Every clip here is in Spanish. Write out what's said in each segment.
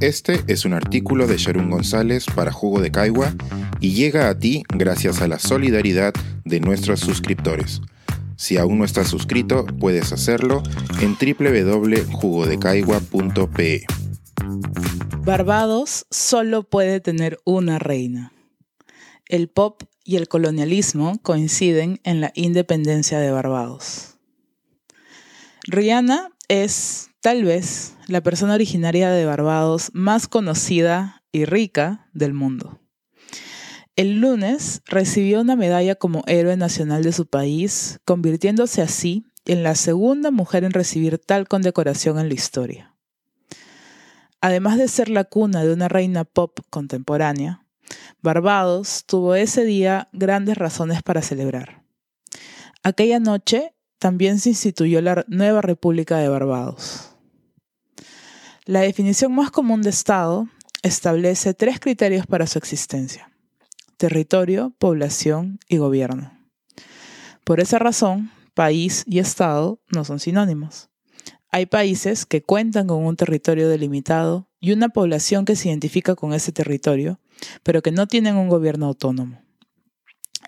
Este es un artículo de Sharon González para Jugo de Caigua y llega a ti gracias a la solidaridad de nuestros suscriptores. Si aún no estás suscrito, puedes hacerlo en www.jugodecaigua.pe. Barbados solo puede tener una reina. El pop y el colonialismo coinciden en la independencia de Barbados. Rihanna es, tal vez, la persona originaria de Barbados más conocida y rica del mundo. El lunes recibió una medalla como héroe nacional de su país, convirtiéndose así en la segunda mujer en recibir tal condecoración en la historia. Además de ser la cuna de una reina pop contemporánea, Barbados tuvo ese día grandes razones para celebrar. Aquella noche también se instituyó la nueva República de Barbados. La definición más común de Estado establece tres criterios para su existencia. Territorio, población y gobierno. Por esa razón, país y Estado no son sinónimos. Hay países que cuentan con un territorio delimitado y una población que se identifica con ese territorio, pero que no tienen un gobierno autónomo.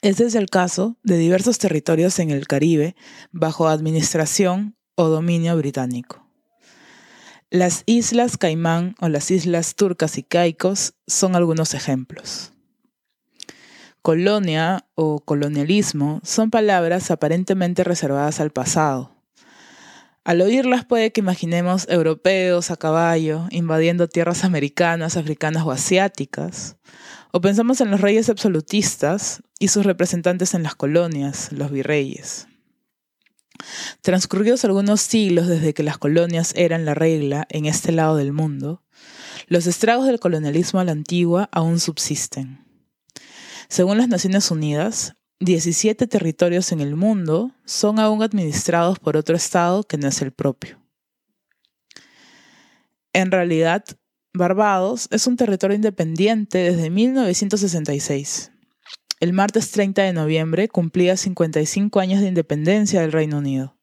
Ese es el caso de diversos territorios en el Caribe bajo administración o dominio británico. Las Islas Caimán o las Islas Turcas y Caicos son algunos ejemplos. Colonia o colonialismo son palabras aparentemente reservadas al pasado. Al oírlas puede que imaginemos europeos a caballo invadiendo tierras americanas, africanas o asiáticas, o pensamos en los reyes absolutistas y sus representantes en las colonias, los virreyes. Transcurridos algunos siglos desde que las colonias eran la regla en este lado del mundo, los estragos del colonialismo a la antigua aún subsisten. Según las Naciones Unidas, 17 territorios en el mundo son aún administrados por otro Estado que no es el propio. En realidad, Barbados es un territorio independiente desde 1966 el martes 30 de noviembre cumplía 55 años de independencia del Reino Unido.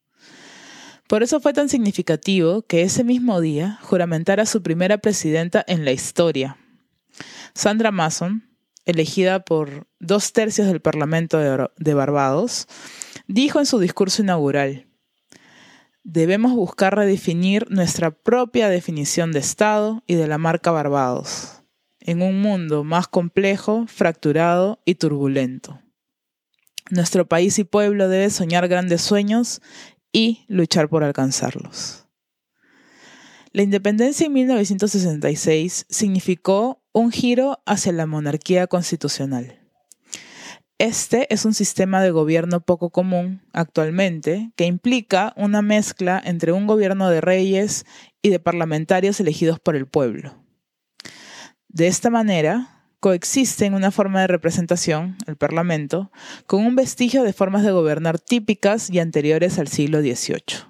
Por eso fue tan significativo que ese mismo día juramentara su primera presidenta en la historia. Sandra Mason, elegida por dos tercios del Parlamento de Barbados, dijo en su discurso inaugural, debemos buscar redefinir nuestra propia definición de Estado y de la marca Barbados en un mundo más complejo, fracturado y turbulento. Nuestro país y pueblo debe soñar grandes sueños y luchar por alcanzarlos. La independencia en 1966 significó un giro hacia la monarquía constitucional. Este es un sistema de gobierno poco común actualmente que implica una mezcla entre un gobierno de reyes y de parlamentarios elegidos por el pueblo. De esta manera, coexisten una forma de representación, el Parlamento, con un vestigio de formas de gobernar típicas y anteriores al siglo XVIII.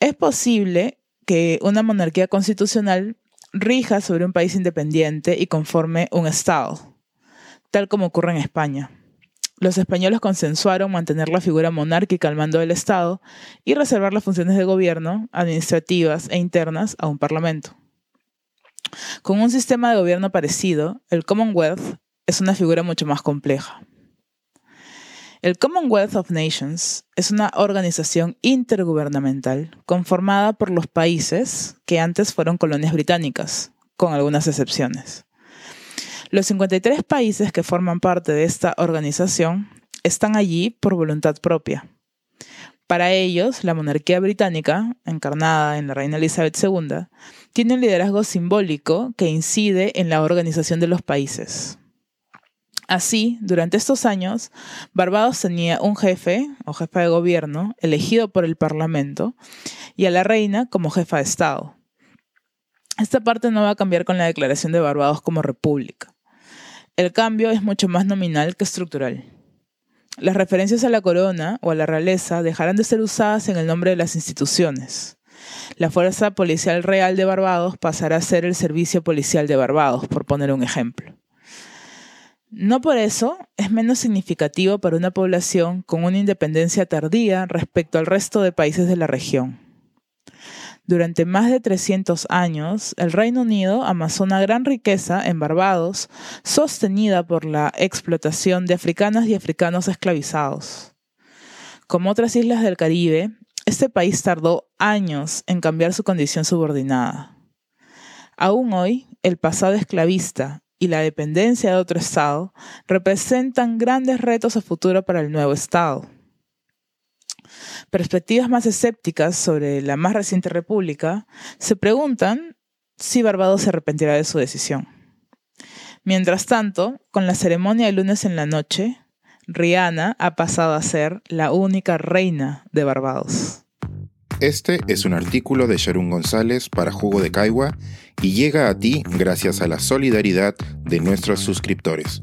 Es posible que una monarquía constitucional rija sobre un país independiente y conforme un Estado, tal como ocurre en España. Los españoles consensuaron mantener la figura monárquica al mando del Estado y reservar las funciones de gobierno, administrativas e internas a un parlamento. Con un sistema de gobierno parecido, el Commonwealth es una figura mucho más compleja. El Commonwealth of Nations es una organización intergubernamental conformada por los países que antes fueron colonias británicas, con algunas excepciones. Los 53 países que forman parte de esta organización están allí por voluntad propia. Para ellos, la monarquía británica, encarnada en la reina Elizabeth II, tiene un liderazgo simbólico que incide en la organización de los países. Así, durante estos años, Barbados tenía un jefe o jefa de gobierno elegido por el Parlamento y a la reina como jefa de Estado. Esta parte no va a cambiar con la declaración de Barbados como república. El cambio es mucho más nominal que estructural. Las referencias a la corona o a la realeza dejarán de ser usadas en el nombre de las instituciones. La Fuerza Policial Real de Barbados pasará a ser el Servicio Policial de Barbados, por poner un ejemplo. No por eso es menos significativo para una población con una independencia tardía respecto al resto de países de la región. Durante más de 300 años, el Reino Unido amasó una gran riqueza en Barbados, sostenida por la explotación de africanas y africanos esclavizados. Como otras islas del Caribe, este país tardó años en cambiar su condición subordinada. Aún hoy, el pasado esclavista y la dependencia de otro Estado representan grandes retos a futuro para el nuevo Estado. Perspectivas más escépticas sobre la más reciente república se preguntan si Barbados se arrepentirá de su decisión. Mientras tanto, con la ceremonia de lunes en la noche, Rihanna ha pasado a ser la única reina de Barbados. Este es un artículo de Sharon González para Jugo de Caigua y llega a ti gracias a la solidaridad de nuestros suscriptores.